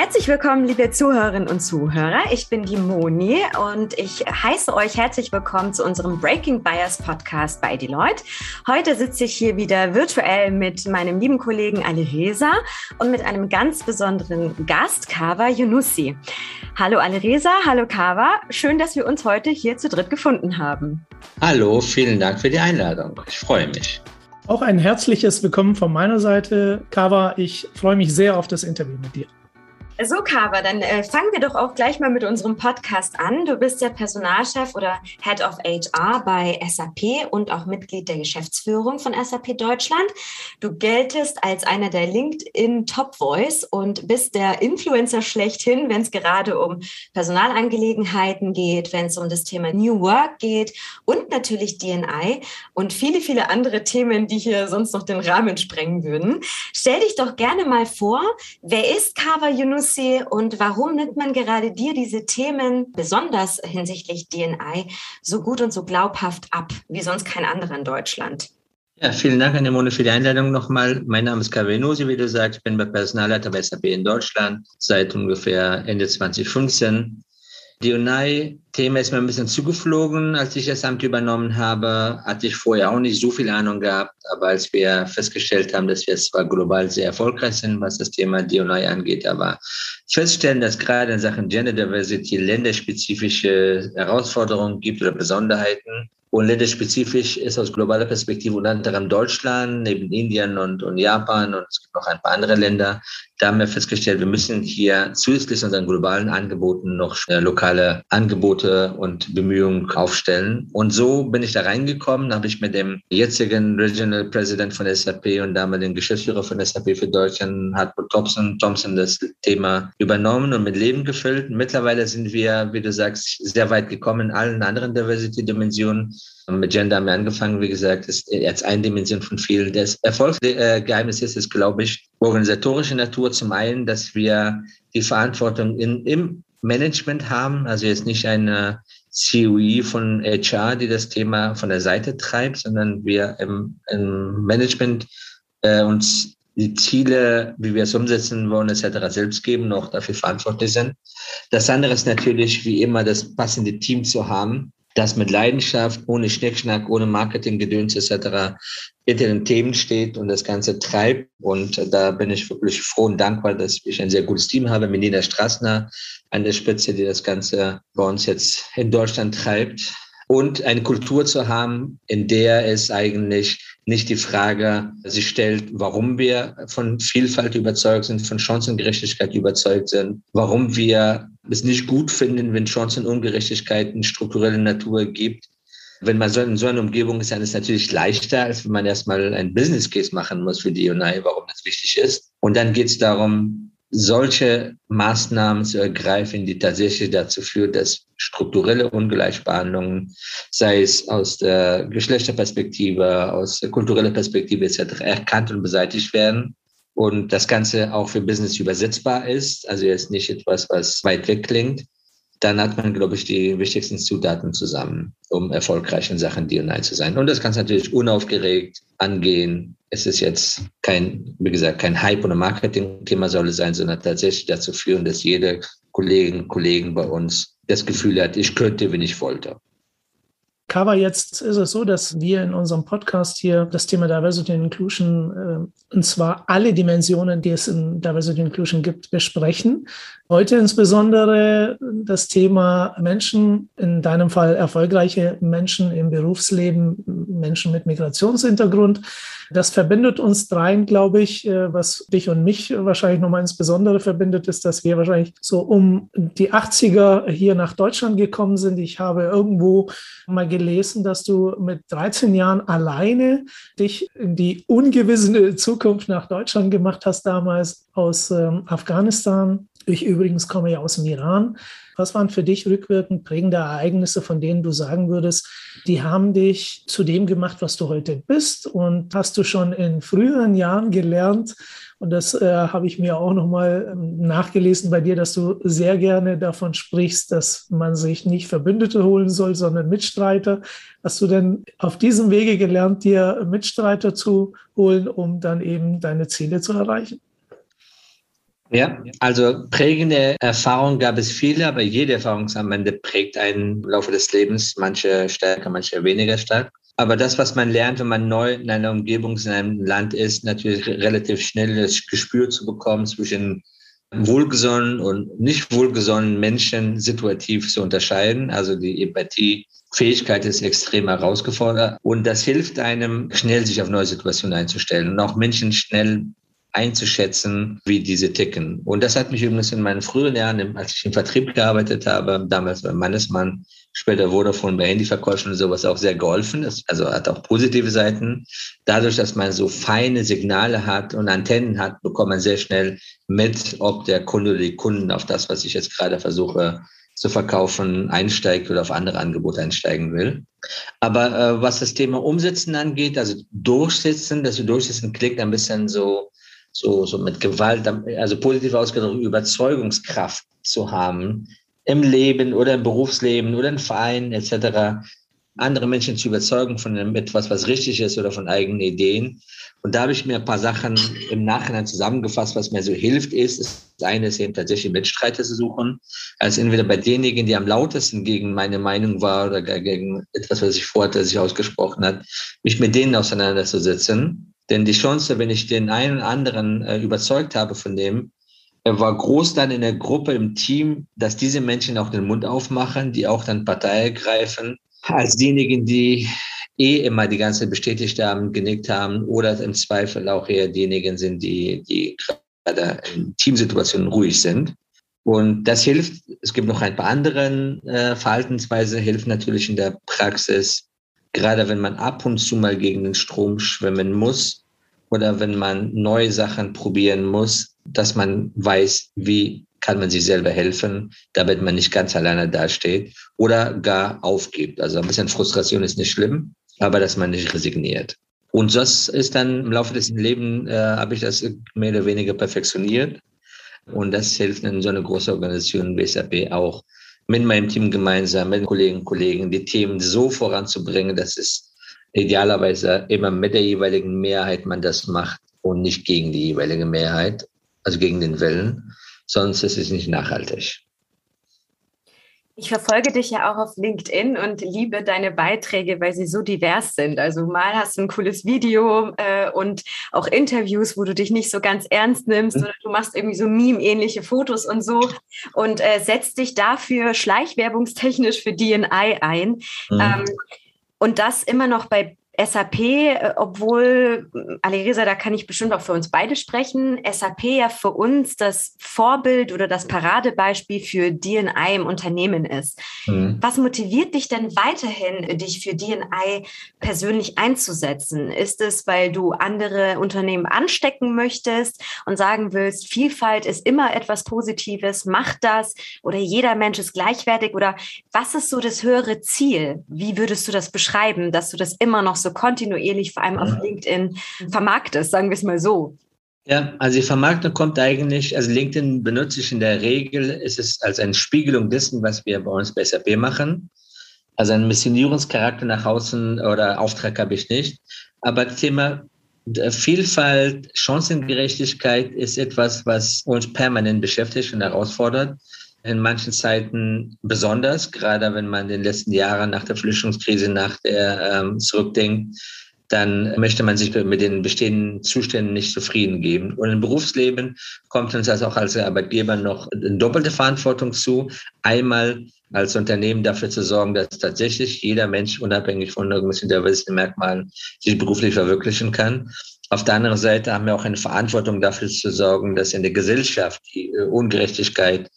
Herzlich willkommen, liebe Zuhörerinnen und Zuhörer. Ich bin die Moni und ich heiße euch herzlich willkommen zu unserem Breaking Bias Podcast bei Deloitte. Heute sitze ich hier wieder virtuell mit meinem lieben Kollegen Ali Reza und mit einem ganz besonderen Gast, Kawa Yunussi. Hallo Ali Reza, hallo Kawa. Schön, dass wir uns heute hier zu dritt gefunden haben. Hallo, vielen Dank für die Einladung. Ich freue mich. Auch ein herzliches Willkommen von meiner Seite, Kawa. Ich freue mich sehr auf das Interview mit dir. So, Kava, dann äh, fangen wir doch auch gleich mal mit unserem Podcast an. Du bist der Personalchef oder Head of HR bei SAP und auch Mitglied der Geschäftsführung von SAP Deutschland. Du geltest als einer der LinkedIn Top Voice und bist der Influencer schlechthin, wenn es gerade um Personalangelegenheiten geht, wenn es um das Thema New Work geht und natürlich DNI und viele, viele andere Themen, die hier sonst noch den Rahmen sprengen würden. Stell dich doch gerne mal vor, wer ist Kava Yunus Lucy, und warum nimmt man gerade dir diese Themen, besonders hinsichtlich DNI, so gut und so glaubhaft ab, wie sonst kein anderer in Deutschland? Ja, vielen Dank, Anemone, für die Einladung nochmal. Mein Name ist Kavenosi, wie du sagst. Ich bin Personalleiter bei SAP in Deutschland seit ungefähr Ende 2015. Die UNAI-Thema ist mir ein bisschen zugeflogen, als ich das Amt übernommen habe. Hatte ich vorher auch nicht so viel Ahnung gehabt, aber als wir festgestellt haben, dass wir zwar global sehr erfolgreich sind, was das Thema DNI angeht, aber feststellen, dass gerade in Sachen Gender Diversity länderspezifische Herausforderungen gibt oder Besonderheiten, und länderspezifisch ist aus globaler Perspektive unter anderem Deutschland, neben Indien und, und Japan und es gibt noch ein paar andere Länder. Da haben wir festgestellt, wir müssen hier zusätzlich zu unseren globalen Angeboten noch lokale Angebote und Bemühungen aufstellen. Und so bin ich da reingekommen, habe ich mit dem jetzigen Regional President von SAP und damaligen Geschäftsführer von SAP für Deutschland, Hartmut Thompson, Thompson, das Thema übernommen und mit Leben gefüllt. Mittlerweile sind wir, wie du sagst, sehr weit gekommen in allen anderen Diversity-Dimensionen. Mit Gender haben wir angefangen, wie gesagt, ist jetzt eine Dimension von vielen. Das Erfolgsgeheimnis ist es, glaube ich, organisatorische Natur. Zum einen, dass wir die Verantwortung in, im Management haben, also jetzt nicht eine COE von HR, die das Thema von der Seite treibt, sondern wir im, im Management äh, uns die Ziele, wie wir es umsetzen wollen, etc. selbst geben, noch dafür verantwortlich sind. Das andere ist natürlich, wie immer, das passende Team zu haben, das mit Leidenschaft, ohne Schnickschnack, ohne Marketinggedöns etc. hinter den Themen steht und das Ganze treibt. Und da bin ich wirklich froh und dankbar, dass ich ein sehr gutes Team habe. Melina Strassner an der Spitze, die das Ganze bei uns jetzt in Deutschland treibt. Und eine Kultur zu haben, in der es eigentlich nicht die Frage sich stellt, warum wir von Vielfalt überzeugt sind, von Chancengerechtigkeit überzeugt sind, warum wir es nicht gut finden, wenn Chancenungerechtigkeiten strukturelle Natur gibt. Wenn man so in so einer Umgebung ist, dann ist es natürlich leichter, als wenn man erstmal ein Business Case machen muss für die UNI, warum das wichtig ist. Und dann geht es darum, solche Maßnahmen zu ergreifen, die tatsächlich dazu führen, dass strukturelle Ungleichbehandlungen, sei es aus der Geschlechterperspektive, aus der kulturellen Perspektive etc., erkannt und beseitigt werden und das Ganze auch für Business übersetzbar ist, also jetzt nicht etwas, was weit weg klingt, dann hat man, glaube ich, die wichtigsten Zutaten zusammen, um erfolgreich in Sachen D&I zu sein. Und das kann natürlich unaufgeregt angehen. Es ist jetzt kein, wie gesagt, kein Hype- oder Marketing-Thema soll es sein, sondern tatsächlich dazu führen, dass jede Kollegin, Kollegen bei uns das Gefühl hat, ich könnte, wenn ich wollte. Cover jetzt ist es so, dass wir in unserem Podcast hier das Thema Diversity and Inclusion, äh, und zwar alle Dimensionen, die es in Diversity and Inclusion gibt, besprechen. Heute insbesondere das Thema Menschen, in deinem Fall erfolgreiche Menschen im Berufsleben, Menschen mit Migrationshintergrund. Das verbindet uns dreien, glaube ich. Äh, was dich und mich wahrscheinlich nochmal insbesondere verbindet, ist, dass wir wahrscheinlich so um die 80er hier nach Deutschland gekommen sind. Ich habe irgendwo mal gelesen, dass du mit 13 Jahren alleine dich in die ungewisse Zukunft nach Deutschland gemacht hast, damals aus ähm, Afghanistan. Ich übrigens komme ja aus dem Iran. Was waren für dich rückwirkend prägende Ereignisse, von denen du sagen würdest, die haben dich zu dem gemacht, was du heute bist? Und hast du schon in früheren Jahren gelernt, und das äh, habe ich mir auch nochmal ähm, nachgelesen bei dir, dass du sehr gerne davon sprichst, dass man sich nicht Verbündete holen soll, sondern Mitstreiter. Hast du denn auf diesem Wege gelernt, dir Mitstreiter zu holen, um dann eben deine Ziele zu erreichen? Ja, also prägende Erfahrungen gab es viele, aber jede Erfahrung am Ende prägt einen im Laufe des Lebens, manche stärker, manche weniger stark. Aber das, was man lernt, wenn man neu in einer Umgebung, in einem Land ist, natürlich relativ schnell das Gespür zu bekommen zwischen wohlgesonnen und nicht wohlgesonnenen Menschen situativ zu unterscheiden. Also die Empathiefähigkeit ist extrem herausgefordert und das hilft einem, schnell sich auf neue Situationen einzustellen und auch Menschen schnell einzuschätzen, wie diese ticken. Und das hat mich übrigens in meinen früheren Jahren, als ich im Vertrieb gearbeitet habe, damals bei Mannesmann, später Vodafone bei Handyverkäufen und sowas auch sehr geholfen. Das, also hat auch positive Seiten. Dadurch, dass man so feine Signale hat und Antennen hat, bekommt man sehr schnell mit, ob der Kunde oder die Kunden auf das, was ich jetzt gerade versuche zu verkaufen, einsteigt oder auf andere Angebote einsteigen will. Aber äh, was das Thema Umsetzen angeht, also durchsetzen, dass du durchsetzen klingt ein bisschen so so, so mit Gewalt, also positiv ausgedrückt, Überzeugungskraft zu haben im Leben oder im Berufsleben oder im Verein etc., andere Menschen zu überzeugen von etwas, was richtig ist oder von eigenen Ideen. Und da habe ich mir ein paar Sachen im Nachhinein zusammengefasst, was mir so hilft, ist, das eine ist eben tatsächlich Mitstreiter zu suchen, also entweder bei denjenigen, die am lautesten gegen meine Meinung war oder gegen etwas, was ich vorhatte, sich ausgesprochen hat, mich mit denen auseinanderzusetzen denn die Chance, wenn ich den einen oder anderen äh, überzeugt habe von dem, war groß dann in der Gruppe, im Team, dass diese Menschen auch den Mund aufmachen, die auch dann Partei ergreifen, als diejenigen, die eh immer die ganze bestätigt haben, genickt haben oder im Zweifel auch eher diejenigen sind, die, die gerade in Teamsituationen ruhig sind. Und das hilft. Es gibt noch ein paar andere äh, Verhaltensweise, hilft natürlich in der Praxis, gerade wenn man ab und zu mal gegen den Strom schwimmen muss oder wenn man neue Sachen probieren muss, dass man weiß, wie kann man sich selber helfen, damit man nicht ganz alleine dasteht oder gar aufgibt. Also ein bisschen Frustration ist nicht schlimm, aber dass man nicht resigniert. Und das ist dann im Laufe des Lebens, äh, habe ich das mehr oder weniger perfektioniert. Und das hilft in so einer großen Organisation wie SAP auch, mit meinem Team gemeinsam, mit den Kolleginnen und Kollegen, die Themen so voranzubringen, dass es idealerweise immer mit der jeweiligen Mehrheit man das macht und nicht gegen die jeweilige Mehrheit, also gegen den Willen, sonst ist es nicht nachhaltig. Ich verfolge dich ja auch auf LinkedIn und liebe deine Beiträge, weil sie so divers sind. Also mal hast du ein cooles Video äh, und auch Interviews, wo du dich nicht so ganz ernst nimmst mhm. oder du machst irgendwie so Meme-ähnliche Fotos und so und äh, setzt dich dafür schleichwerbungstechnisch für DNI ein. Mhm. Ähm, und das immer noch bei SAP, äh, obwohl, Alerisa, da kann ich bestimmt auch für uns beide sprechen, SAP ja für uns das Vorbild oder das Paradebeispiel für DNI im Unternehmen ist. Mhm. Was motiviert dich denn weiterhin, dich für DNI persönlich einzusetzen? Ist es, weil du andere Unternehmen anstecken möchtest und sagen willst, Vielfalt ist immer etwas Positives, mach das oder jeder Mensch ist gleichwertig oder was ist so das höhere Ziel? Wie würdest du das beschreiben, dass du das immer noch so so kontinuierlich, vor allem auf LinkedIn, vermarktest, sagen wir es mal so? Ja, also die Vermarktung kommt eigentlich, also LinkedIn benutze ich in der Regel, ist es als eine Spiegelung dessen, was wir bei uns bei SAP machen. Also einen Missionierungscharakter nach außen oder Auftrag habe ich nicht. Aber das Thema Vielfalt, Chancengerechtigkeit ist etwas, was uns permanent beschäftigt und herausfordert. In manchen Zeiten besonders, gerade wenn man in den letzten Jahren nach der Flüchtlingskrise nach der ähm, zurückdenkt, dann möchte man sich mit den bestehenden Zuständen nicht zufrieden geben. Und im Berufsleben kommt uns das auch als Arbeitgeber noch eine doppelte Verantwortung zu. Einmal als Unternehmen dafür zu sorgen, dass tatsächlich jeder Mensch unabhängig von irgendwelchen diversity Merkmalen sich beruflich verwirklichen kann. Auf der anderen Seite haben wir auch eine Verantwortung dafür zu sorgen, dass in der Gesellschaft die äh, Ungerechtigkeit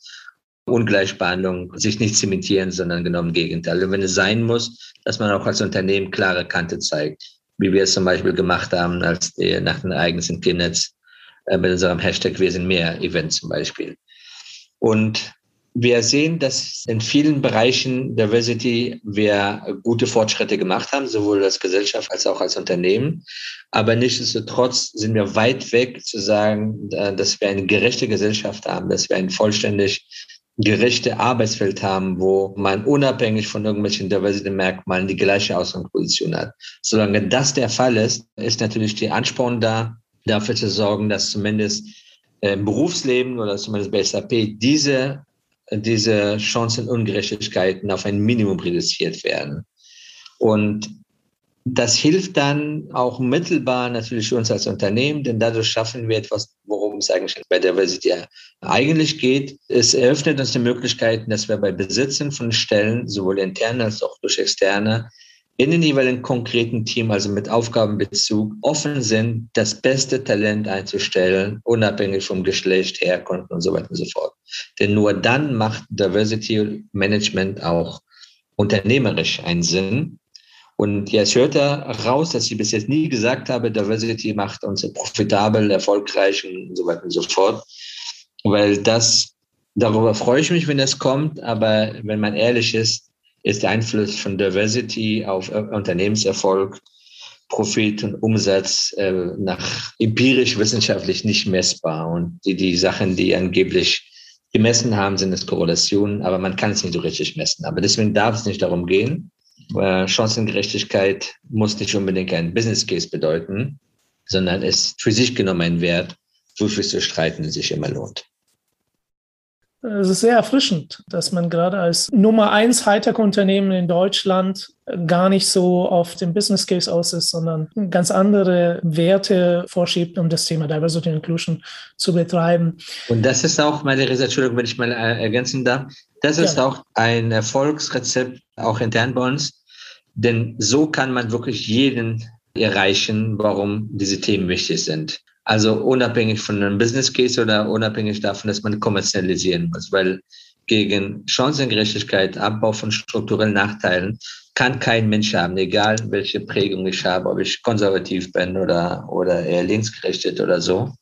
Ungleichbehandlung sich nicht zementieren, sondern genau im Gegenteil. Und wenn es sein muss, dass man auch als Unternehmen klare Kante zeigt, wie wir es zum Beispiel gemacht haben, als die, nach den Ereignissen im Kindnetz äh, mit unserem Hashtag Wir sind mehr Event zum Beispiel. Und wir sehen, dass in vielen Bereichen Diversity wir gute Fortschritte gemacht haben, sowohl als Gesellschaft als auch als Unternehmen. Aber nichtsdestotrotz sind wir weit weg zu sagen, äh, dass wir eine gerechte Gesellschaft haben, dass wir ein vollständig gerechte Arbeitsfeld haben, wo man unabhängig von irgendwelchen Diversity-Merkmalen die gleiche Ausgangsposition hat. Solange das der Fall ist, ist natürlich die Ansporn da, dafür zu sorgen, dass zumindest äh, im Berufsleben oder zumindest bei SAP diese, diese Chancenungerechtigkeiten auf ein Minimum reduziert werden. Und das hilft dann auch mittelbar natürlich uns als Unternehmen, denn dadurch schaffen wir etwas, worum es eigentlich bei Diversity eigentlich geht. Es eröffnet uns die Möglichkeiten, dass wir bei Besitzen von Stellen, sowohl intern als auch durch externe, in den jeweiligen konkreten Team, also mit Aufgabenbezug, offen sind, das beste Talent einzustellen, unabhängig vom Geschlecht, Herkunft und so weiter und so fort. Denn nur dann macht Diversity Management auch unternehmerisch einen Sinn und es hört da raus, dass ich bis jetzt nie gesagt habe, Diversity macht uns profitabel, erfolgreich und so weiter und so fort. Weil das, darüber freue ich mich, wenn das kommt. Aber wenn man ehrlich ist, ist der Einfluss von Diversity auf Unternehmenserfolg, Profit und Umsatz äh, nach empirisch wissenschaftlich nicht messbar. Und die, die Sachen, die angeblich gemessen haben, sind es Korrelationen, aber man kann es nicht so richtig messen. Aber deswegen darf es nicht darum gehen, äh, Chancengerechtigkeit muss nicht unbedingt ein Business Case bedeuten, sondern ist für sich genommen ein Wert, wofür zu streiten sich immer lohnt. Es ist sehr erfrischend, dass man gerade als Nummer eins Hightech-Unternehmen in Deutschland gar nicht so auf dem Business Case aus ist, sondern ganz andere Werte vorschiebt, um das Thema Diversity and Inclusion zu betreiben. Und das ist auch, meine Resa, Entschuldigung, wenn ich mal äh, ergänzen darf, das ist ja. auch ein Erfolgsrezept, auch intern bei uns, denn so kann man wirklich jeden erreichen, warum diese Themen wichtig sind. Also unabhängig von einem Business Case oder unabhängig davon, dass man kommerzialisieren muss, weil gegen Chancengerechtigkeit, Abbau von strukturellen Nachteilen kann kein Mensch haben, egal welche Prägung ich habe, ob ich konservativ bin oder, oder eher linksgerichtet oder so.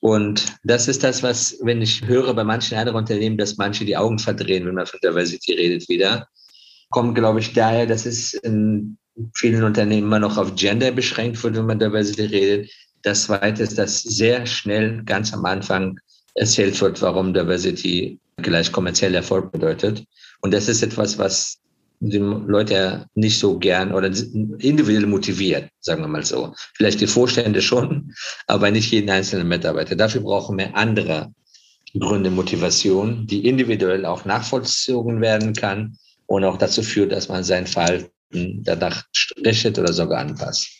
Und das ist das, was, wenn ich höre bei manchen anderen Unternehmen, dass manche die Augen verdrehen, wenn man von Diversity redet wieder, kommt, glaube ich, daher, dass es in vielen Unternehmen immer noch auf Gender beschränkt wird, wenn man Diversity redet. Das Zweite ist, dass sehr schnell ganz am Anfang erzählt wird, warum Diversity gleich kommerzieller Erfolg bedeutet. Und das ist etwas, was die Leute nicht so gern oder individuell motiviert, sagen wir mal so. Vielleicht die Vorstände schon, aber nicht jeden einzelnen Mitarbeiter. Dafür brauchen wir andere Gründe, Motivation, die individuell auch nachvollzogen werden kann und auch dazu führt, dass man sein Verhalten danach richtet oder sogar anpasst.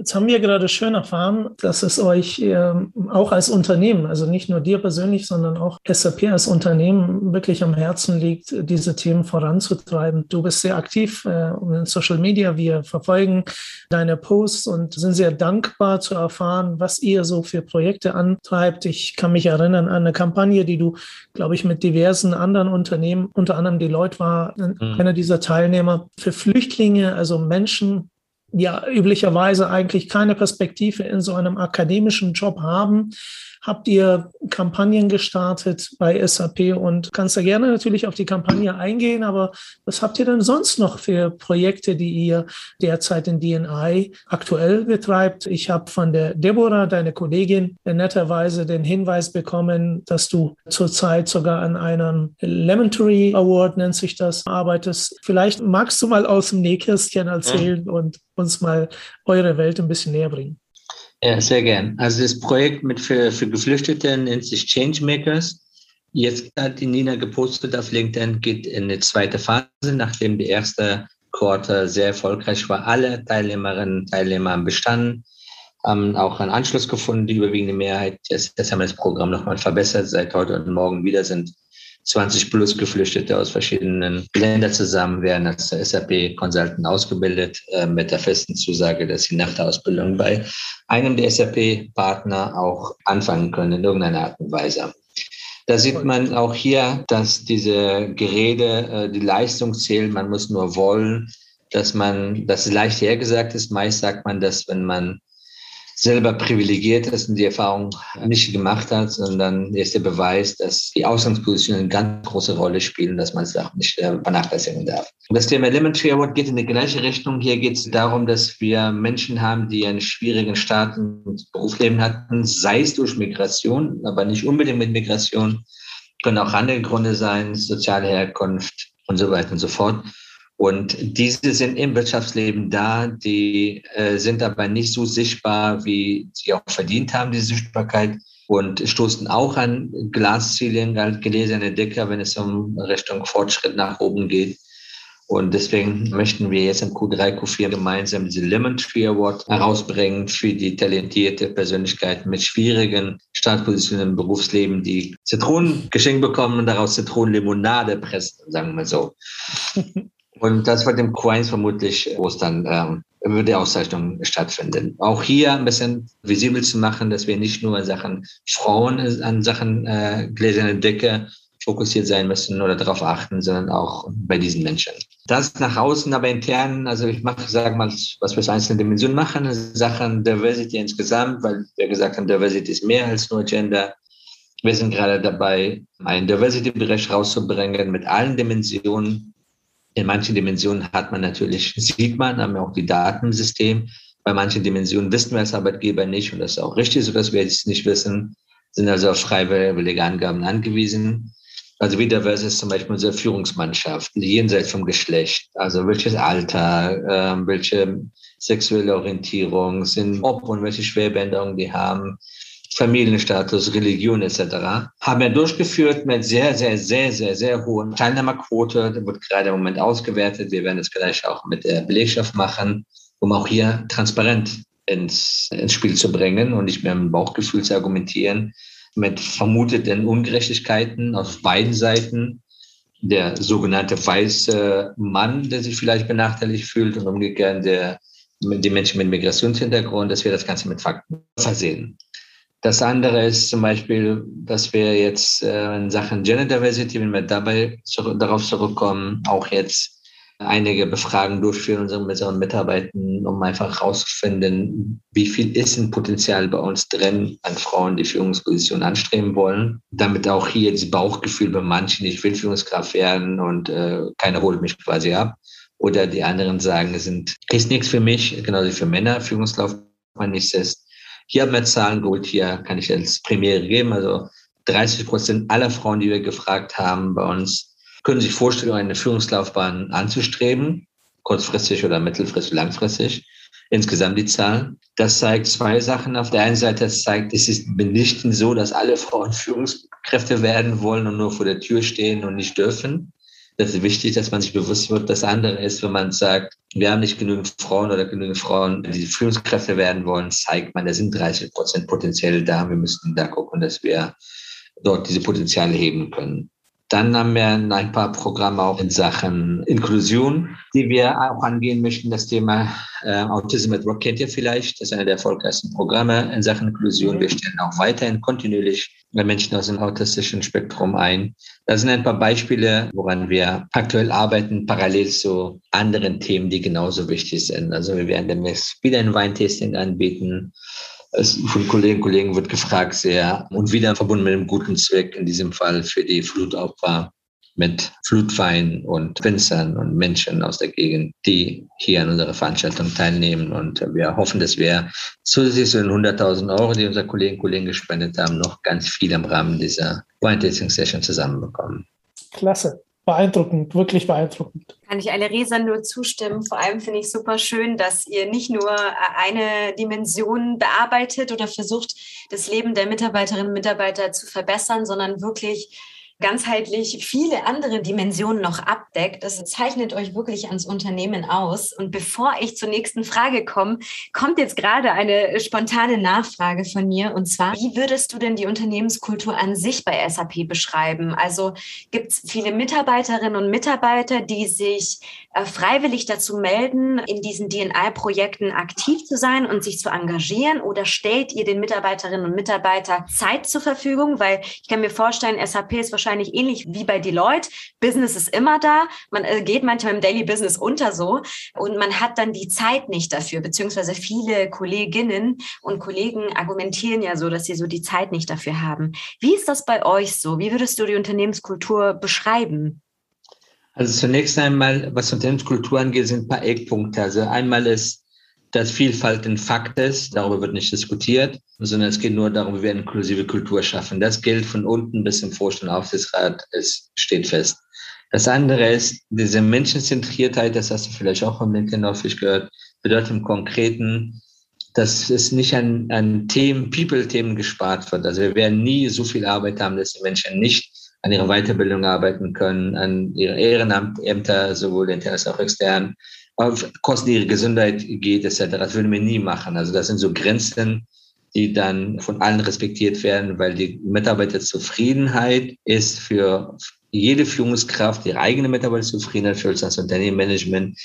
Jetzt haben wir gerade schön erfahren, dass es euch äh, auch als Unternehmen, also nicht nur dir persönlich, sondern auch SAP als Unternehmen wirklich am Herzen liegt, diese Themen voranzutreiben. Du bist sehr aktiv äh, in Social Media. Wir verfolgen deine Posts und sind sehr dankbar zu erfahren, was ihr so für Projekte antreibt. Ich kann mich erinnern an eine Kampagne, die du, glaube ich, mit diversen anderen Unternehmen, unter anderem Deloitte war mhm. einer dieser Teilnehmer, für Flüchtlinge, also Menschen, ja üblicherweise eigentlich keine Perspektive in so einem akademischen Job haben, habt ihr Kampagnen gestartet bei SAP und kannst da gerne natürlich auf die Kampagne eingehen, aber was habt ihr denn sonst noch für Projekte, die ihr derzeit in DNI aktuell betreibt? Ich habe von der Deborah, deine Kollegin, netterweise den Hinweis bekommen, dass du zurzeit sogar an einem Lemon Tree Award, nennt sich das, arbeitest. Vielleicht magst du mal aus dem Nähkästchen erzählen und uns mal eure Welt ein bisschen näher bringen. Ja, sehr gern. Also das Projekt mit für, für Geflüchtete nennt sich Changemakers. Jetzt hat die Nina gepostet auf LinkedIn, geht in eine zweite Phase, nachdem die erste Quarter sehr erfolgreich war. Alle Teilnehmerinnen und Teilnehmer haben bestanden, haben auch einen Anschluss gefunden, die überwiegende Mehrheit. Jetzt, jetzt haben wir das Programm nochmal verbessert. Seit heute und morgen wieder sind 20 plus Geflüchtete aus verschiedenen Ländern zusammen werden als SAP Consultant ausgebildet, äh, mit der festen Zusage, dass sie nach der Ausbildung bei einem der SAP-Partner auch anfangen können in irgendeiner Art und Weise. Da sieht man auch hier, dass diese Gerede, äh, die Leistung zählt, man muss nur wollen, dass man, das ist leicht hergesagt ist. Meist sagt man das, wenn man selber privilegiert ist und die Erfahrung nicht gemacht hat, sondern ist der Beweis, dass die Ausgangspositionen eine ganz große Rolle spielen, dass man es auch nicht äh, vernachlässigen darf. Das Thema Elementary Award geht in die gleiche Richtung. Hier geht es darum, dass wir Menschen haben, die einen schwierigen Start ins Berufsleben hatten, sei es durch Migration, aber nicht unbedingt mit Migration, können auch andere Gründe sein, soziale Herkunft und so weiter und so fort. Und diese sind im Wirtschaftsleben da, die äh, sind aber nicht so sichtbar, wie sie auch verdient haben, diese Sichtbarkeit. und stoßen auch an Glasziele, gelesene Decke, wenn es um Richtung Fortschritt nach oben geht. Und deswegen möchten wir jetzt im Q3, Q4 gemeinsam diese Lemon Tree Award herausbringen für die talentierte Persönlichkeiten mit schwierigen Startpositionen im Berufsleben, die Zitronen geschenkt bekommen und daraus Zitronenlimonade pressen, sagen wir so. Und das wird im Q1 vermutlich, wo es dann ähm, wird die Auszeichnung stattfinden. Auch hier ein bisschen visibel zu machen, dass wir nicht nur in Sachen Frauen, an Sachen äh, gläserne Decke fokussiert sein müssen oder darauf achten, sondern auch bei diesen Menschen. Das nach außen, aber intern, also ich mache, sage mal, was wir für einzelne Dimensionen machen, Sachen Diversity insgesamt, weil wir gesagt haben, Diversity ist mehr als nur Gender. Wir sind gerade dabei, einen Diversity-Bereich rauszubringen mit allen Dimensionen. In manchen Dimensionen hat man natürlich, sieht man, haben wir auch die Datensystem. Bei manchen Dimensionen wissen wir als Arbeitgeber nicht und das ist auch richtig so, dass wir es nicht wissen, sind also auf freiwillige Angaben angewiesen. Also wie divers ist zum Beispiel unsere Führungsmannschaft, jenseits vom Geschlecht. Also welches Alter, äh, welche sexuelle Orientierung sind, ob und welche Schwerbehinderungen die haben, Familienstatus, Religion etc. Haben wir durchgeführt mit sehr, sehr, sehr, sehr, sehr hohen Teilnehmerquote. Da wird gerade im Moment ausgewertet. Wir werden es gleich auch mit der Belegschaft machen, um auch hier transparent ins, ins Spiel zu bringen und nicht mehr im Bauchgefühl zu argumentieren mit vermuteten Ungerechtigkeiten auf beiden Seiten. Der sogenannte weiße Mann, der sich vielleicht benachteiligt fühlt und umgekehrt der, die Menschen mit Migrationshintergrund, dass wir das Ganze mit Fakten versehen. Das andere ist zum Beispiel, dass wir jetzt äh, in Sachen Gender Diversity, wenn wir dabei zu, darauf zurückkommen, auch jetzt einige Befragungen durchführen mit unseren Mitarbeitern, um einfach herauszufinden, wie viel ist ein Potenzial bei uns drin an Frauen, die Führungspositionen anstreben wollen, damit auch hier das Bauchgefühl bei manchen, ich will Führungskraft werden und äh, keiner holt mich quasi ab. Oder die anderen sagen, es sind, ist nichts für mich, genauso wie für Männer, Führungslaufbahn ist. Hier haben wir Zahlen geholt, hier kann ich als Premiere geben. Also 30 Prozent aller Frauen, die wir gefragt haben bei uns, können sich vorstellen, eine Führungslaufbahn anzustreben, kurzfristig oder mittelfristig, langfristig. Insgesamt die Zahlen. Das zeigt zwei Sachen. Auf der einen Seite es zeigt, es ist mitnichten so, dass alle Frauen Führungskräfte werden wollen und nur vor der Tür stehen und nicht dürfen. Das ist wichtig, dass man sich bewusst wird. Das andere ist, wenn man sagt, wir haben nicht genügend Frauen oder genügend Frauen, die Führungskräfte werden wollen, zeigt man, da sind 30 Prozent potenziell da. Wir müssen da gucken, dass wir dort diese Potenziale heben können. Dann haben wir ein paar Programme auch in Sachen Inklusion, die wir auch angehen möchten. Das Thema äh, Autism at Rock kennt ihr vielleicht. Das ist einer der erfolgreichsten Programme in Sachen Inklusion. Wir stellen auch weiterhin kontinuierlich Menschen aus dem autistischen Spektrum ein. Das sind ein paar Beispiele, woran wir aktuell arbeiten, parallel zu anderen Themen, die genauso wichtig sind. Also wir werden demnächst wieder ein Weintasting anbieten es von Kolleginnen und Kollegen wird gefragt, sehr und wieder verbunden mit einem guten Zweck, in diesem Fall für die Flutopfer mit Flutwein und Winzern und Menschen aus der Gegend, die hier an unserer Veranstaltung teilnehmen. Und wir hoffen, dass wir zusätzlich zu den 100.000 Euro, die unsere Kolleginnen und Kollegen gespendet haben, noch ganz viel im Rahmen dieser Wine-Tasting-Session zusammenbekommen. Klasse beeindruckend, wirklich beeindruckend. Kann ich alle Resa nur zustimmen. Vor allem finde ich super schön, dass ihr nicht nur äh, eine Dimension bearbeitet oder versucht, das Leben der Mitarbeiterinnen und Mitarbeiter zu verbessern, sondern wirklich ganzheitlich viele andere Dimensionen noch abdeckt. Das zeichnet euch wirklich ans Unternehmen aus. Und bevor ich zur nächsten Frage komme, kommt jetzt gerade eine spontane Nachfrage von mir. Und zwar, wie würdest du denn die Unternehmenskultur an sich bei SAP beschreiben? Also gibt es viele Mitarbeiterinnen und Mitarbeiter, die sich äh, freiwillig dazu melden, in diesen DNI-Projekten aktiv zu sein und sich zu engagieren? Oder stellt ihr den Mitarbeiterinnen und Mitarbeitern Zeit zur Verfügung? Weil ich kann mir vorstellen, SAP ist wahrscheinlich wahrscheinlich ähnlich wie bei Deloitte. Business ist immer da. Man äh, geht manchmal im Daily Business unter so und man hat dann die Zeit nicht dafür, beziehungsweise viele Kolleginnen und Kollegen argumentieren ja so, dass sie so die Zeit nicht dafür haben. Wie ist das bei euch so? Wie würdest du die Unternehmenskultur beschreiben? Also zunächst einmal, was Unternehmenskultur angeht, sind ein paar Eckpunkte. Also einmal ist dass Vielfalt ein Fakt ist. Darüber wird nicht diskutiert, sondern es geht nur darum, wie wir eine inklusive Kultur schaffen. Das gilt von unten bis zum Vorstand Aufsichtsrat. Es steht fest. Das andere ist, diese Menschenzentriertheit, das hast du vielleicht auch von LinkedIn häufig gehört, bedeutet im Konkreten, dass es nicht an, an Themen, People-Themen gespart wird. Also wir werden nie so viel Arbeit haben, dass die Menschen nicht an ihrer Weiterbildung arbeiten können, an ihre Ehrenämter, sowohl intern als auch extern, auf Kosten ihrer Gesundheit geht, etc. Das würden wir nie machen. Also das sind so Grenzen, die dann von allen respektiert werden, weil die Mitarbeiterzufriedenheit ist für jede Führungskraft, ihre eigene Mitarbeiterzufriedenheit für das Unternehmenmanagement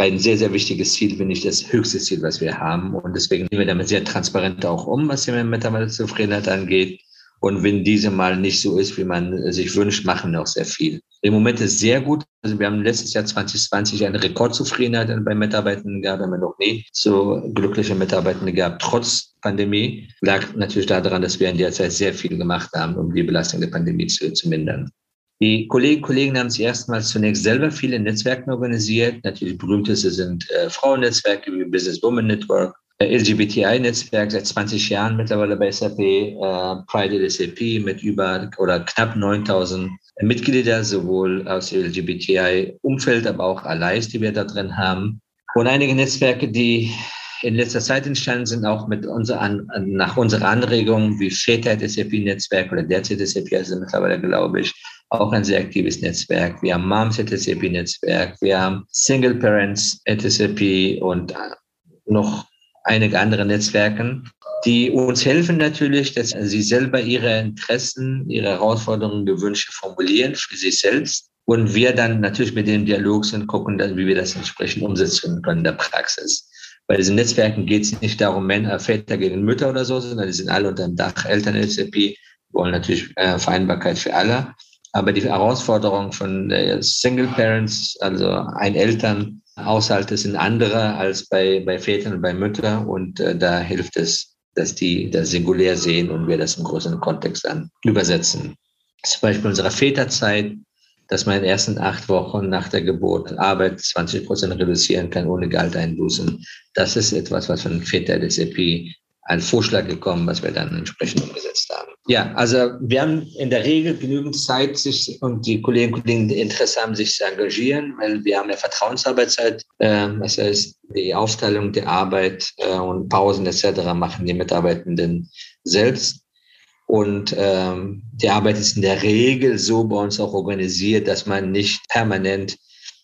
ein sehr, sehr wichtiges Ziel, finde ich, das höchste Ziel, was wir haben. Und deswegen gehen wir damit sehr transparent auch um, was die Mitarbeiterzufriedenheit angeht. Und wenn diese mal nicht so ist, wie man sich wünscht, machen wir auch sehr viel. Im Moment ist sehr gut. Also wir haben letztes Jahr 2020 eine Rekordzufriedenheit bei Mitarbeitern gehabt, haben wir noch nie so glückliche Mitarbeiter gehabt, trotz Pandemie. Lag natürlich daran, dass wir in der Zeit sehr viel gemacht haben, um die Belastung der Pandemie zu, zu mindern. Die Kolleginnen und Kollegen haben sich erstmals zunächst selber viele Netzwerke organisiert. Natürlich berühmteste sind äh, Frauennetzwerke wie Business Woman Network, LGBTI-Netzwerk seit 20 Jahren mittlerweile bei SAP, äh, Pride SAP mit über oder knapp 9000 Mitglieder, sowohl aus LGBTI-Umfeld, aber auch Allies, die wir da drin haben. Und einige Netzwerke, die in letzter Zeit entstanden sind, auch mit unser, an, nach unserer Anregung, wie Väter at SAP-Netzwerk oder derzeit SAP, also mittlerweile, glaube ich, auch ein sehr aktives Netzwerk. Wir haben Moms at SAP Netzwerk, wir haben Single Parents at SAP und noch einige andere Netzwerke, die uns helfen natürlich, dass sie selber ihre Interessen, ihre Herausforderungen, Gewünsche formulieren für sich selbst. Und wir dann natürlich mit dem Dialog sind, gucken, wie wir das entsprechend umsetzen können in der Praxis. Bei diesen Netzwerken geht es nicht darum, Männer, Väter gegen Mütter oder so, sondern die sind alle unter dem Dach Eltern LCP, wollen natürlich äh, Vereinbarkeit für alle. Aber die Herausforderung von Single Parents, also ein Elternhaushalt, sind andere als bei, bei Vätern und bei Müttern. Und äh, da hilft es, dass die das singulär sehen und wir das im größeren Kontext dann übersetzen. Zum Beispiel unserer Väterzeit, dass man in den ersten acht Wochen nach der Geburt Arbeit 20 Prozent reduzieren kann ohne Gehalteinbußen. Das ist etwas, was von Väter des EPI ein Vorschlag gekommen, was wir dann entsprechend umgesetzt haben. Ja, also wir haben in der Regel genügend Zeit, sich und die Kolleginnen und Kollegen die Interesse haben, sich zu engagieren, weil wir haben ja Vertrauensarbeitszeit. Äh, das heißt, die Aufteilung der Arbeit äh, und Pausen etc. machen die Mitarbeitenden selbst. Und ähm, die Arbeit ist in der Regel so bei uns auch organisiert, dass man nicht permanent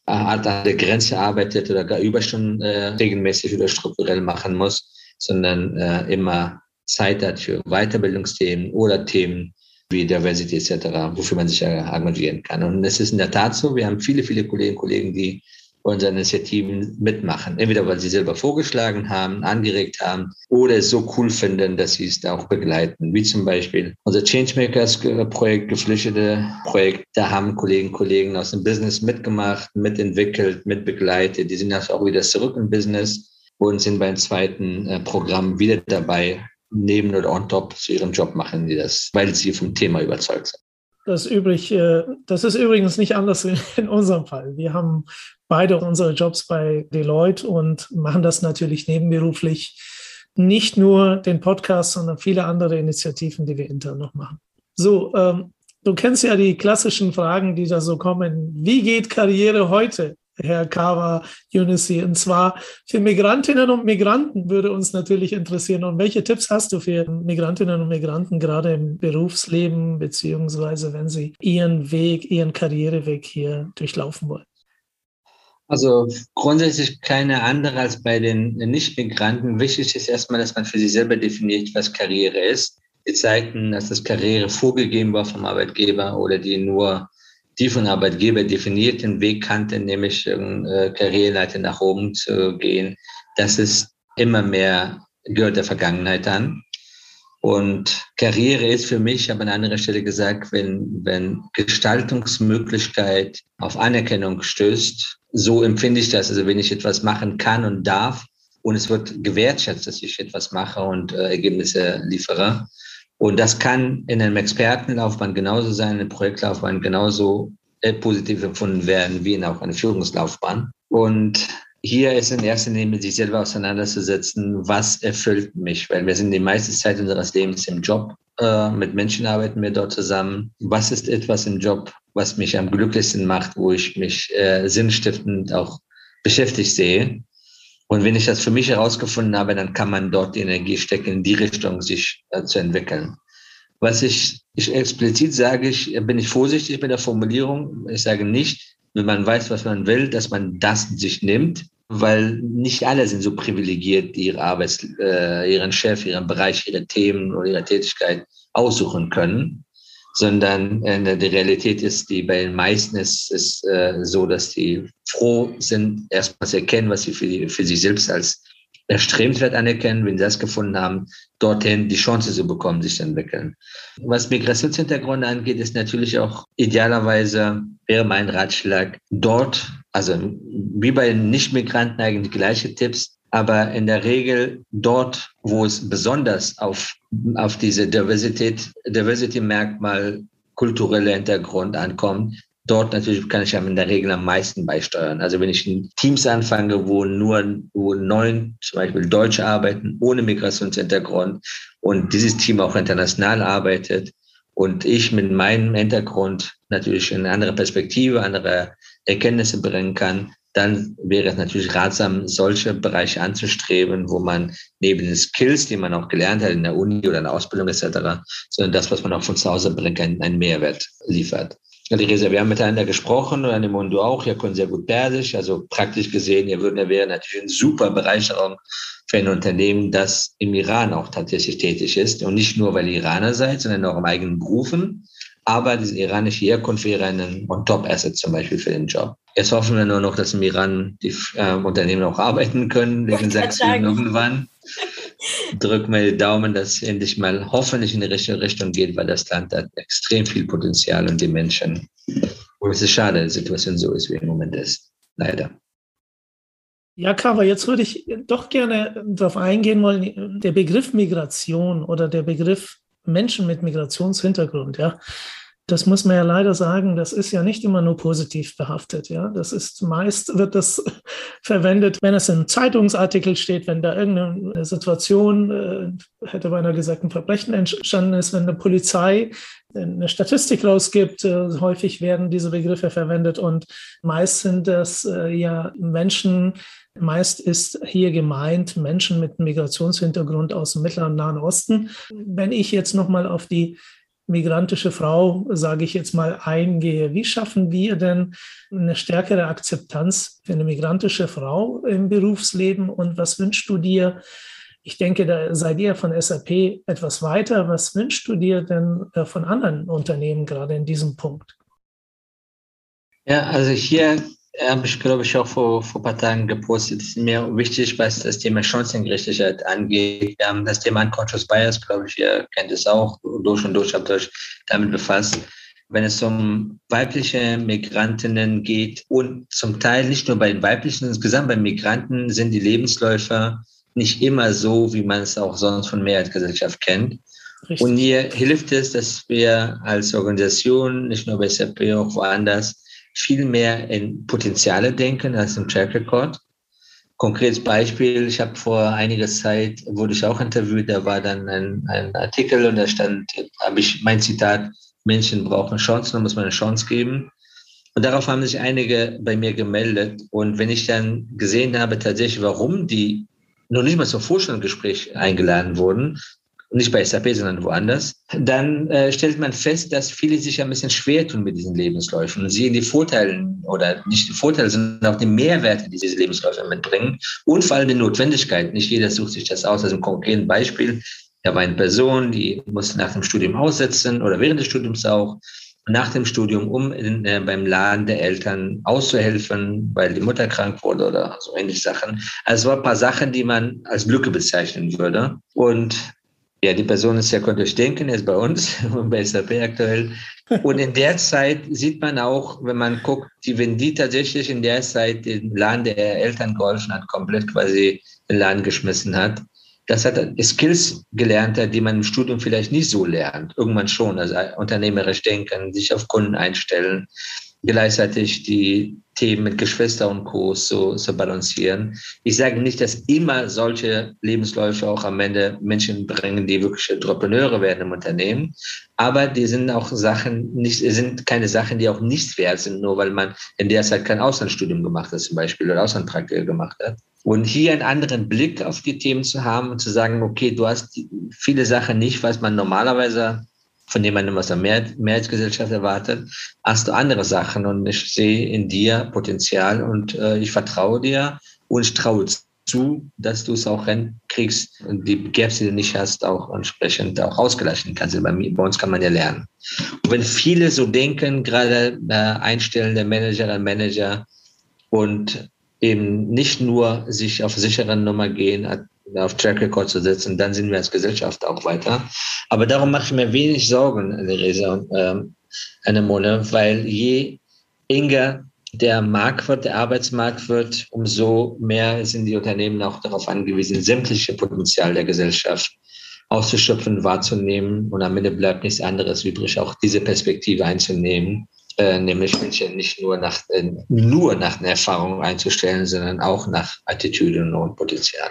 äh, an der Grenze arbeitet oder gar Überstunden äh, regelmäßig oder strukturell machen muss, sondern äh, immer Zeit hat für Weiterbildungsthemen oder Themen wie Diversity etc., wofür man sich engagieren kann. Und es ist in der Tat so, wir haben viele, viele Kolleginnen und Kollegen, die unsere Initiativen mitmachen. Entweder weil sie selber vorgeschlagen haben, angeregt haben oder es so cool finden, dass sie es da auch begleiten. Wie zum Beispiel unser Changemakers-Projekt, Geflüchtete Projekt. Da haben Kolleginnen und Kollegen aus dem Business mitgemacht, mitentwickelt, mitbegleitet. Die sind jetzt auch wieder zurück im Business und sind beim zweiten äh, Programm wieder dabei, neben oder on top zu ihrem Job machen die das, weil sie vom Thema überzeugt sind. Das, übrig, äh, das ist übrigens nicht anders in unserem Fall. Wir haben beide unsere Jobs bei Deloitte und machen das natürlich nebenberuflich. Nicht nur den Podcast, sondern viele andere Initiativen, die wir intern noch machen. So, ähm, du kennst ja die klassischen Fragen, die da so kommen. Wie geht Karriere heute? Herr Kawa Unisi. Und zwar für Migrantinnen und Migranten würde uns natürlich interessieren. Und welche Tipps hast du für Migrantinnen und Migranten gerade im Berufsleben, beziehungsweise wenn sie ihren Weg, ihren Karriereweg hier durchlaufen wollen? Also grundsätzlich keine andere als bei den Nicht-Migranten. Wichtig ist erstmal, dass man für sich selber definiert, was Karriere ist. Die Zeiten, dass das Karriere vorgegeben war vom Arbeitgeber oder die nur die von Arbeitgeber definierten Weg kannte, nämlich äh, Karriereleiter nach oben zu gehen, das ist immer mehr, gehört der Vergangenheit an. Und Karriere ist für mich, ich habe an anderer Stelle gesagt, wenn, wenn Gestaltungsmöglichkeit auf Anerkennung stößt, so empfinde ich das. Also wenn ich etwas machen kann und darf und es wird gewertschätzt, dass ich etwas mache und äh, Ergebnisse liefere, und das kann in einem Expertenlaufbahn genauso sein, in einer Projektlaufbahn genauso äh, positiv empfunden werden wie in auch einer Führungslaufbahn. Und hier ist in erster Linie mit sich selber auseinanderzusetzen, was erfüllt mich, weil wir sind die meiste Zeit unseres Lebens im Job. Äh, mit Menschen arbeiten wir dort zusammen. Was ist etwas im Job, was mich am glücklichsten macht, wo ich mich äh, sinnstiftend auch beschäftigt sehe? Und wenn ich das für mich herausgefunden habe, dann kann man dort die Energie stecken, in die Richtung sich äh, zu entwickeln. Was ich, ich explizit sage, ich bin ich vorsichtig mit der Formulierung. Ich sage nicht, wenn man weiß, was man will, dass man das sich nimmt, weil nicht alle sind so privilegiert, ihre Arbeits, äh, ihren Chef, ihren Bereich, ihre Themen oder ihre Tätigkeit aussuchen können, sondern äh, die Realität ist, die bei den meisten ist, ist äh, so, dass die froh sind, erstmal zu erkennen, was sie für, die, für sich selbst als erstrebenswert anerkennen, wenn sie das gefunden haben, dorthin die Chance zu bekommen, sich zu entwickeln. Was Migrationshintergründe angeht, ist natürlich auch idealerweise, wäre mein Ratschlag, dort, also wie bei Nicht-Migranten eigentlich gleiche Tipps, aber in der Regel dort, wo es besonders auf, auf diese Diversität, Diversity-Merkmal, kulturelle Hintergrund ankommt, dort natürlich kann ich in der Regel am meisten beisteuern. Also wenn ich in Teams anfange, wo nur wo neun zum Beispiel Deutsche arbeiten, ohne Migrationshintergrund und dieses Team auch international arbeitet und ich mit meinem Hintergrund natürlich eine andere Perspektive, andere Erkenntnisse bringen kann, dann wäre es natürlich ratsam, solche Bereiche anzustreben, wo man neben den Skills, die man auch gelernt hat in der Uni oder in der Ausbildung etc., sondern das, was man auch von zu Hause bringt, einen Mehrwert liefert. Alireza, wir haben miteinander gesprochen und an du auch. Ihr könnt sehr gut Persisch. Also praktisch gesehen, ihr würdet, wäre natürlich eine super Bereicherung für ein Unternehmen, das im Iran auch tatsächlich tätig ist. Und nicht nur, weil ihr Iraner seid, sondern auch im eigenen Berufen. Aber diese iranische Herkunft wäre ein On-Top-Asset zum Beispiel für den Job. Jetzt hoffen wir nur noch, dass im Iran die äh, Unternehmen auch arbeiten können, wegen Sanktionen irgendwann drück mir die Daumen, dass es endlich mal hoffentlich in die richtige Richtung geht, weil das Land hat extrem viel Potenzial und die Menschen. Und es ist schade, dass die Situation so ist, wie im Moment ist. Leider. Ja, Kava, jetzt würde ich doch gerne darauf eingehen wollen, der Begriff Migration oder der Begriff Menschen mit Migrationshintergrund, ja. Das muss man ja leider sagen, das ist ja nicht immer nur positiv behaftet. Ja, das ist meist wird das verwendet, wenn es in Zeitungsartikel steht, wenn da irgendeine Situation, äh, hätte beinahe gesagt, ein Verbrechen entstanden ist, wenn eine Polizei eine Statistik rausgibt. Äh, häufig werden diese Begriffe verwendet und meist sind das äh, ja Menschen, Meist ist hier gemeint Menschen mit Migrationshintergrund aus dem Mittleren und Nahen Osten. Wenn ich jetzt nochmal auf die migrantische Frau, sage ich jetzt mal, eingehe. Wie schaffen wir denn eine stärkere Akzeptanz für eine migrantische Frau im Berufsleben und was wünschst du dir? Ich denke, da seid ihr von SAP etwas weiter. Was wünschst du dir denn äh, von anderen Unternehmen gerade in diesem Punkt? Ja, also hier habe ich, glaube ich, auch vor, vor ein paar Tagen gepostet. Es ist mir wichtig, was das Thema Chancengerechtigkeit angeht. Wir haben das Thema Unconscious Bias, glaube ich, ihr kennt es auch, durch und durch habt euch damit befasst. Wenn es um weibliche Migrantinnen geht und zum Teil nicht nur bei den weiblichen, insgesamt bei Migranten sind die Lebensläufe nicht immer so, wie man es auch sonst von Mehrheitsgesellschaft kennt. Richtig. Und hier hilft es, dass wir als Organisation, nicht nur bei SAP, auch woanders, viel mehr in Potenziale denken als im Track Record. Konkretes Beispiel, ich habe vor einiger Zeit, wurde ich auch interviewt, da war dann ein, ein Artikel und da stand, habe ich mein Zitat, Menschen brauchen Chancen, da muss man eine Chance geben. Und darauf haben sich einige bei mir gemeldet. Und wenn ich dann gesehen habe, tatsächlich, warum die noch nicht mal zum Vorstellungsgespräch eingeladen wurden, nicht bei SAP, sondern woanders, dann äh, stellt man fest, dass viele sich ein bisschen schwer tun mit diesen Lebensläufen und sehen die Vorteile oder nicht die Vorteile, sondern auch die Mehrwerte, die diese Lebensläufe mitbringen und vor allem die Notwendigkeit. Nicht jeder sucht sich das aus. Also ein konkreten Beispiel, da war eine Person, die musste nach dem Studium aussetzen oder während des Studiums auch nach dem Studium, um in, äh, beim Laden der Eltern auszuhelfen, weil die Mutter krank wurde oder so ähnliche Sachen. Also es waren ein paar Sachen, die man als Lücke bezeichnen würde. Und ja, die Person ist ja, könnt ihr euch denken, ist bei uns, bei SAP aktuell. Und in der Zeit sieht man auch, wenn man guckt, die, wenn die tatsächlich in der Zeit den Laden der Eltern geholfen hat, komplett quasi den Laden geschmissen hat, das hat Skills gelernt, die man im Studium vielleicht nicht so lernt. Irgendwann schon, also unternehmerisch denken, sich auf Kunden einstellen, gleichzeitig die Themen mit Geschwister und Co. zu, zu balancieren. Ich sage nicht, dass immer solche Lebensläufe auch am Ende Menschen bringen, die wirklich Entrepreneure werden im Unternehmen. Aber die sind auch Sachen, nicht, sind keine Sachen, die auch nichts wert sind, nur weil man in der Zeit kein Auslandsstudium gemacht hat, zum Beispiel, oder Auslandspraktika gemacht hat. Und hier einen anderen Blick auf die Themen zu haben und zu sagen, okay, du hast viele Sachen nicht, was man normalerweise von dem man was der Mehrheitsgesellschaft erwartet, hast du andere Sachen und ich sehe in dir Potenzial und äh, ich vertraue dir und ich traue zu, dass du es auch hinkriegst und die Gaps, die du nicht hast, auch entsprechend auch ausgleichen kannst. Bei, mir, bei uns kann man ja lernen. Und wenn viele so denken, gerade äh, einstellende Managerinnen Manager und eben nicht nur sich auf sichere Nummer gehen, auf Track Record zu setzen, dann sind wir als Gesellschaft auch weiter. Aber darum mache ich mir wenig Sorgen, Theresa und ähm, Annemone, weil je enger der Markt wird, der Arbeitsmarkt wird, umso mehr sind die Unternehmen auch darauf angewiesen, sämtliche Potenzial der Gesellschaft auszuschöpfen, wahrzunehmen. Und am Ende bleibt nichts anderes übrig, auch diese Perspektive einzunehmen, äh, nämlich Menschen nicht nur nach, äh, nur nach einer Erfahrung einzustellen, sondern auch nach Attitüden und Potenzial.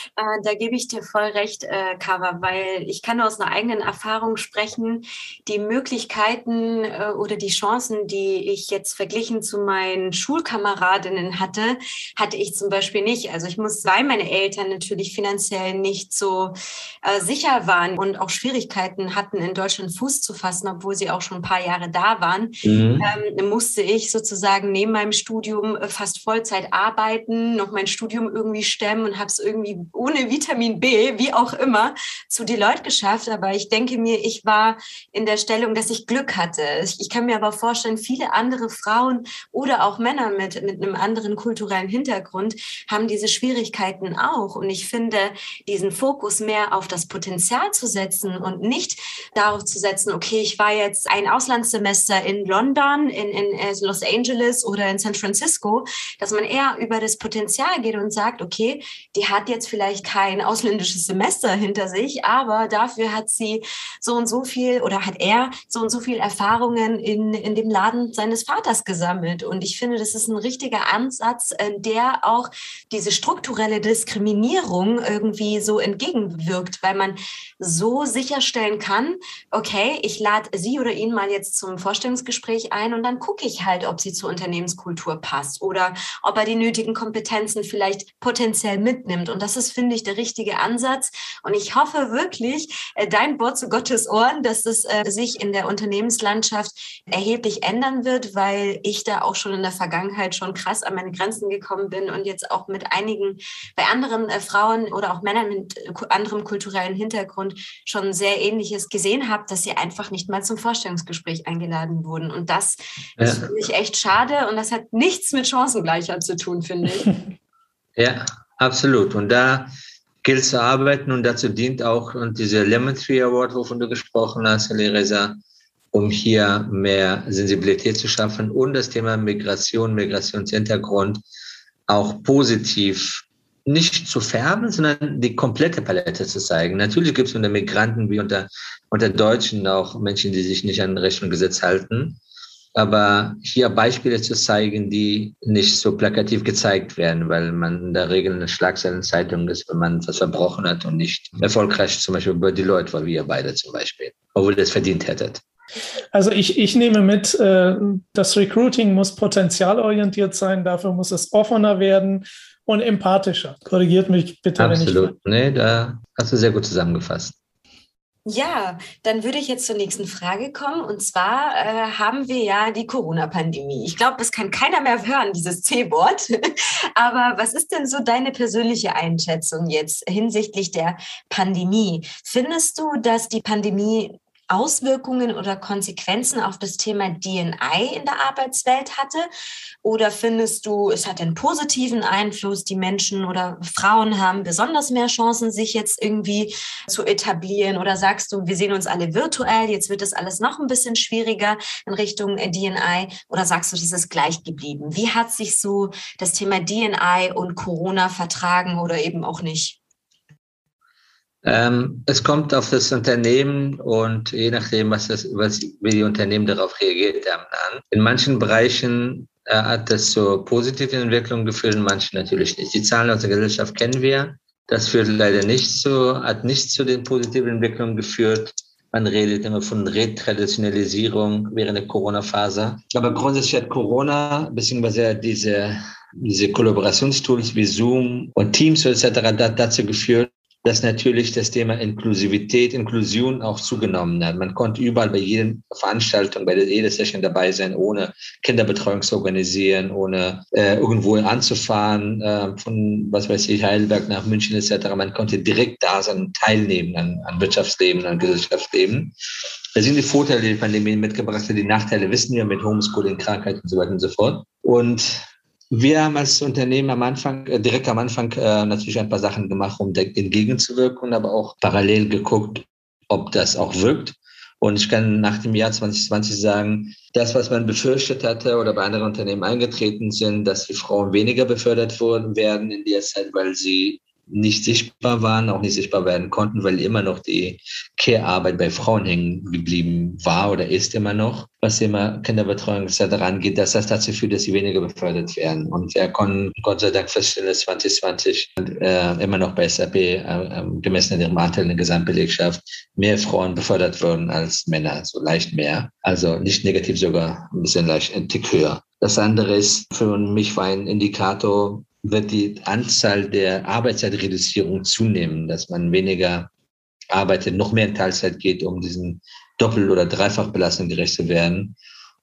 Äh, da gebe ich dir voll recht, äh, Kava, weil ich kann aus einer eigenen Erfahrung sprechen. Die Möglichkeiten äh, oder die Chancen, die ich jetzt verglichen zu meinen Schulkameradinnen hatte, hatte ich zum Beispiel nicht. Also ich muss, weil meine Eltern natürlich finanziell nicht so äh, sicher waren und auch Schwierigkeiten hatten, in Deutschland Fuß zu fassen, obwohl sie auch schon ein paar Jahre da waren, mhm. ähm, musste ich sozusagen neben meinem Studium äh, fast Vollzeit arbeiten, noch mein Studium irgendwie stemmen und habe es irgendwie ohne Vitamin B, wie auch immer, zu Deloitte geschafft. Aber ich denke mir, ich war in der Stellung, dass ich Glück hatte. Ich kann mir aber vorstellen, viele andere Frauen oder auch Männer mit, mit einem anderen kulturellen Hintergrund haben diese Schwierigkeiten auch. Und ich finde, diesen Fokus mehr auf das Potenzial zu setzen und nicht darauf zu setzen, okay, ich war jetzt ein Auslandssemester in London, in, in Los Angeles oder in San Francisco, dass man eher über das Potenzial geht und sagt, okay, die hat jetzt vielleicht kein ausländisches Semester hinter sich, aber dafür hat sie so und so viel oder hat er so und so viel Erfahrungen in, in dem Laden seines Vaters gesammelt. Und ich finde, das ist ein richtiger Ansatz, äh, der auch diese strukturelle Diskriminierung irgendwie so entgegenwirkt, weil man so sicherstellen kann, okay, ich lade sie oder ihn mal jetzt zum Vorstellungsgespräch ein und dann gucke ich halt, ob sie zur Unternehmenskultur passt oder ob er die nötigen Kompetenzen vielleicht potenziell mitnimmt. Und das ist, finde ich, der richtige Ansatz. Und ich hoffe wirklich, äh, dein Wort zu Gottes Ohren, dass es äh, sich in der Unternehmenslandschaft erheblich ändern wird, weil ich da auch schon in der Vergangenheit schon krass an meine Grenzen gekommen bin und jetzt auch mit einigen, bei anderen äh, Frauen oder auch Männern mit anderem kulturellen Hintergrund schon sehr Ähnliches gesehen habe, dass sie einfach nicht mal zum Vorstellungsgespräch eingeladen wurden. Und das ja. ist für mich echt schade und das hat nichts mit Chancengleichheit zu tun, finde ich. Ja, Absolut. Und da gilt zu arbeiten und dazu dient auch und diese Lemon Tree Award, wovon du gesprochen hast, Reza, um hier mehr Sensibilität zu schaffen und das Thema Migration, Migrationshintergrund auch positiv nicht zu färben, sondern die komplette Palette zu zeigen. Natürlich gibt es unter Migranten wie unter, unter Deutschen auch Menschen, die sich nicht an Recht und Gesetz halten aber hier Beispiele zu zeigen, die nicht so plakativ gezeigt werden, weil man in der Regel eine Schlagzeilenzeitung ist, wenn man was verbrochen hat und nicht erfolgreich zum Beispiel über die Leute, weil wir beide zum Beispiel, obwohl ihr es verdient hättet. Also ich, ich nehme mit, äh, das Recruiting muss potenzialorientiert sein, dafür muss es offener werden und empathischer. Korrigiert mich bitte. Absolut. Wenn ich nee, da hast du sehr gut zusammengefasst. Ja, dann würde ich jetzt zur nächsten Frage kommen. Und zwar äh, haben wir ja die Corona-Pandemie. Ich glaube, das kann keiner mehr hören, dieses C-Wort. Aber was ist denn so deine persönliche Einschätzung jetzt hinsichtlich der Pandemie? Findest du, dass die Pandemie Auswirkungen oder Konsequenzen auf das Thema DNI in der Arbeitswelt hatte? Oder findest du, es hat einen positiven Einfluss, die Menschen oder Frauen haben besonders mehr Chancen, sich jetzt irgendwie zu etablieren? Oder sagst du, wir sehen uns alle virtuell, jetzt wird das alles noch ein bisschen schwieriger in Richtung DNI? Oder sagst du, das ist gleich geblieben? Wie hat sich so das Thema DNI und Corona vertragen oder eben auch nicht? Ähm, es kommt auf das Unternehmen und je nachdem, was das, was, wie die Unternehmen darauf reagiert haben, an. In manchen Bereichen äh, hat das zur positiven Entwicklung geführt, in manchen natürlich nicht. Die Zahlen aus der Gesellschaft kennen wir. Das führt leider nicht zu, hat nicht zu den positiven Entwicklungen geführt. Man redet immer von Retraditionalisierung während der Corona-Phase. Aber grundsätzlich hat Corona, beziehungsweise diese diese Kollaborationstools wie Zoom und Teams etc. dazu geführt, dass natürlich das Thema Inklusivität, Inklusion auch zugenommen hat. Man konnte überall bei jeder Veranstaltung, bei jeder Session dabei sein, ohne Kinderbetreuung zu organisieren, ohne äh, irgendwo anzufahren, äh, von, was weiß ich, Heidelberg nach München etc. Man konnte direkt da sein und teilnehmen an, an Wirtschaftsleben, an Gesellschaftsleben. Da sind die Vorteile, die die Pandemie mitgebracht hat. Die Nachteile wissen wir mit Homeschooling, Krankheit und so weiter und so fort. Und wir haben als Unternehmen am Anfang, äh, direkt am Anfang äh, natürlich ein paar Sachen gemacht, um entgegenzuwirken, aber auch parallel geguckt, ob das auch wirkt. Und ich kann nach dem Jahr 2020 sagen, das, was man befürchtet hatte oder bei anderen Unternehmen eingetreten sind, dass die Frauen weniger befördert wurden werden in der Zeit, weil sie nicht sichtbar waren, auch nicht sichtbar werden konnten, weil immer noch die Care-Arbeit bei Frauen hängen geblieben war oder ist immer noch, was immer Kinderbetreuung etc. angeht, dass das dazu führt, dass sie weniger befördert werden. Und wir konnten Gott sei Dank feststellen, dass 2020 äh, immer noch bei SAP, äh, äh, gemessen an ihrem Anteil in der Gesamtbelegschaft, mehr Frauen befördert wurden als Männer, so leicht mehr. Also nicht negativ, sogar ein bisschen leicht ein Tick höher. Das andere ist, für mich war ein Indikator, wird die Anzahl der Arbeitszeitreduzierung zunehmen, dass man weniger arbeitet, noch mehr in Teilzeit geht, um diesen Doppel- oder Dreifachbelastung gerecht zu werden.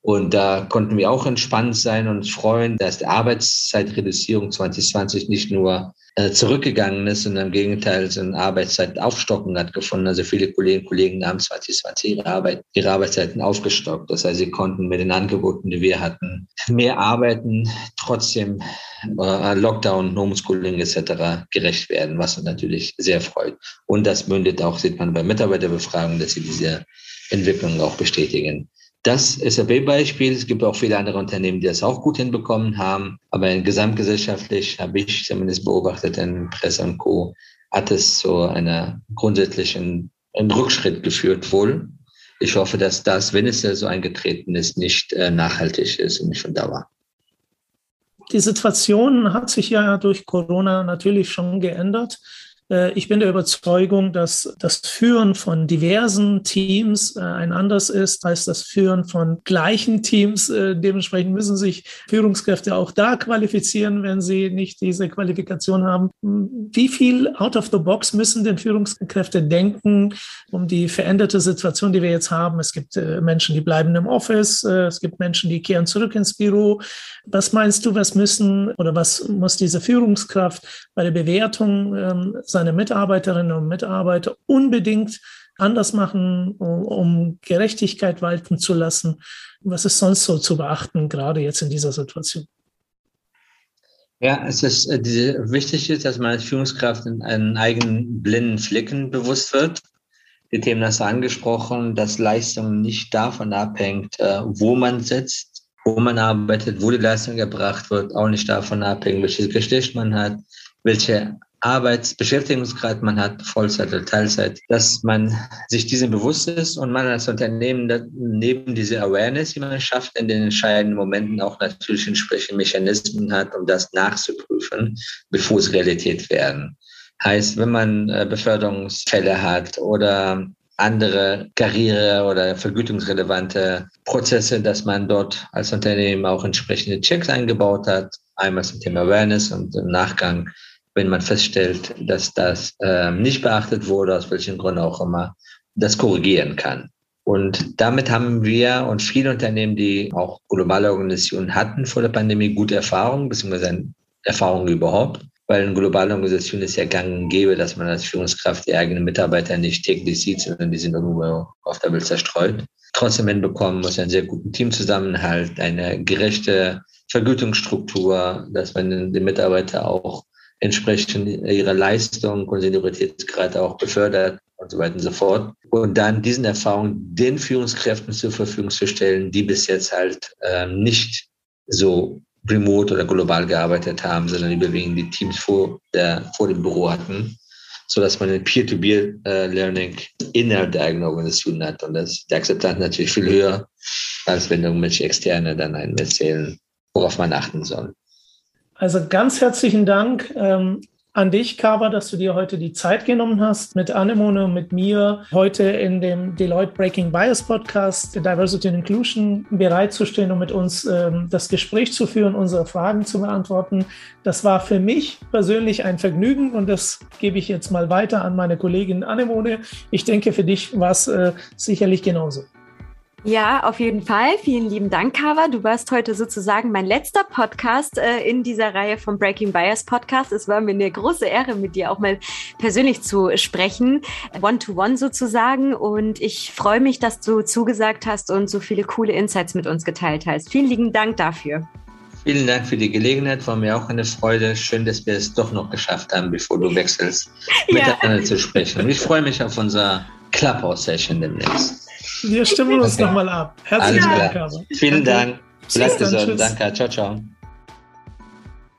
Und da konnten wir auch entspannt sein und freuen, dass die Arbeitszeitreduzierung 2020 nicht nur äh, zurückgegangen ist, sondern im Gegenteil so eine Arbeitszeitaufstocken hat gefunden. Also viele Kolleginnen und Kollegen haben 2020 ihre, Arbeit, ihre Arbeitszeiten aufgestockt. Das heißt, sie konnten mit den Angeboten, die wir hatten, mehr arbeiten, trotzdem äh, Lockdown, Homeschooling etc. gerecht werden, was uns natürlich sehr freut. Und das mündet auch, sieht man bei Mitarbeiterbefragungen, dass sie diese Entwicklung auch bestätigen. Das SAP-Beispiel. Es gibt auch viele andere Unternehmen, die das auch gut hinbekommen haben. Aber gesamtgesellschaftlich habe ich zumindest beobachtet in Presse und Co. hat es zu einer grundsätzlichen einen Rückschritt geführt wohl. Ich hoffe, dass das, wenn es ja so eingetreten ist, nicht äh, nachhaltig ist und nicht von Dauer. Die Situation hat sich ja durch Corona natürlich schon geändert. Äh, ich bin der Überzeugung, dass das Führen von diversen Teams äh, ein anderes ist als das Führen von gleichen Teams. Äh, dementsprechend müssen sich Führungskräfte auch da qualifizieren, wenn sie nicht diese Qualifikation haben. Wie viel out of the box müssen denn Führungskräfte denken, um die veränderte Situation, die wir jetzt haben? Es gibt Menschen, die bleiben im Office, es gibt Menschen, die kehren zurück ins Büro. Was meinst du, was müssen oder was muss diese Führungskraft bei der Bewertung ähm, seine Mitarbeiterinnen und Mitarbeiter unbedingt anders machen, um, Gerechtigkeit walten zu lassen? Was ist sonst so zu beachten, gerade jetzt in dieser Situation? Ja, es ist äh, diese, wichtig ist, dass man als Führungskraft in einen eigenen blinden Flicken bewusst wird. Die Themen hast du angesprochen, dass Leistung nicht davon abhängt, äh, wo man sitzt, wo man arbeitet, wo die Leistung erbracht wird, auch nicht davon abhängt, welches Geschlecht man hat, welche Arbeitsbeschäftigungsgrad man hat, Vollzeit oder Teilzeit, dass man sich diesem bewusst ist und man als Unternehmen neben dieser Awareness, die man schafft, in den entscheidenden Momenten auch natürlich entsprechende Mechanismen hat, um das nachzuprüfen, bevor es Realität werden. Heißt, wenn man äh, Beförderungsfälle hat oder andere Karriere- oder vergütungsrelevante Prozesse, dass man dort als Unternehmen auch entsprechende Checks eingebaut hat. Einmal zum Thema Awareness und im Nachgang wenn man feststellt, dass das äh, nicht beachtet wurde, aus welchen Gründen auch immer, das korrigieren kann. Und damit haben wir und viele Unternehmen, die auch globale Organisationen hatten vor der Pandemie, gute Erfahrungen, beziehungsweise Erfahrungen überhaupt. Weil in globalen Organisationen ist ja gang und gäbe, dass man als Führungskraft die eigenen Mitarbeiter nicht täglich sieht, sondern die sind irgendwo auf der Welt zerstreut. Trotzdem hinbekommen muss einen sehr guten Teamzusammenhalt, eine gerechte Vergütungsstruktur, dass man den Mitarbeiter auch entsprechend ihrer Leistung und Senioritätsgrad auch befördert und so weiter und so fort. Und dann diesen Erfahrungen den Führungskräften zur Verfügung zu stellen, die bis jetzt halt äh, nicht so remote oder global gearbeitet haben, sondern überwiegend die Teams vor, der, vor dem Büro hatten, so dass man ein Peer-to-Peer-Learning innerhalb der eigenen Organisation hat. Und das, die Akzeptanz natürlich viel höher, als wenn irgendwelche Externe dann einen erzählen, worauf man achten soll. Also ganz herzlichen Dank. Ähm, an dich, Kaba, dass du dir heute die Zeit genommen hast, mit Anemone und mit mir heute in dem Deloitte Breaking Bias Podcast Diversity and Inclusion bereitzustehen und mit uns ähm, das Gespräch zu führen, unsere Fragen zu beantworten. Das war für mich persönlich ein Vergnügen und das gebe ich jetzt mal weiter an meine Kollegin Anemone. Ich denke, für dich war es äh, sicherlich genauso. Ja, auf jeden Fall. Vielen lieben Dank, Kava. Du warst heute sozusagen mein letzter Podcast äh, in dieser Reihe vom Breaking Bias Podcast. Es war mir eine große Ehre, mit dir auch mal persönlich zu sprechen, one-to-one -one sozusagen. Und ich freue mich, dass du zugesagt hast und so viele coole Insights mit uns geteilt hast. Vielen lieben Dank dafür. Vielen Dank für die Gelegenheit. War mir auch eine Freude. Schön, dass wir es doch noch geschafft haben, bevor du wechselst, ja. miteinander zu sprechen. Und ich freue mich auf unser Clubhouse-Session demnächst. Wir stimmen uns okay. nochmal ab. Herzlichen Dank, Carmen. Vielen Dank. Bleibt gesund. Danke. Ciao, ciao.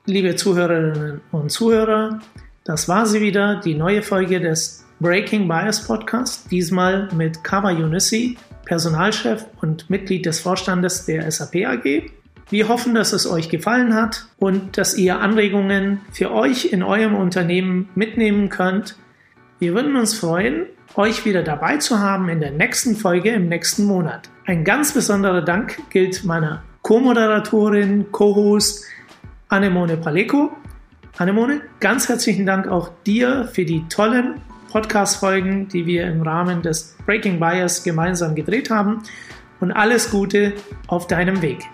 Liebe Zuhörerinnen und Zuhörer, das war sie wieder, die neue Folge des Breaking Bias Podcast, diesmal mit Kawa Yunissi, Personalchef und Mitglied des Vorstandes der SAP AG. Wir hoffen, dass es euch gefallen hat und dass ihr Anregungen für euch in eurem Unternehmen mitnehmen könnt. Wir würden uns freuen, euch wieder dabei zu haben in der nächsten Folge im nächsten Monat. Ein ganz besonderer Dank gilt meiner Co-Moderatorin, Co-Host Anemone Paleko. Anemone, ganz herzlichen Dank auch dir für die tollen Podcast-Folgen, die wir im Rahmen des Breaking Bias gemeinsam gedreht haben und alles Gute auf deinem Weg.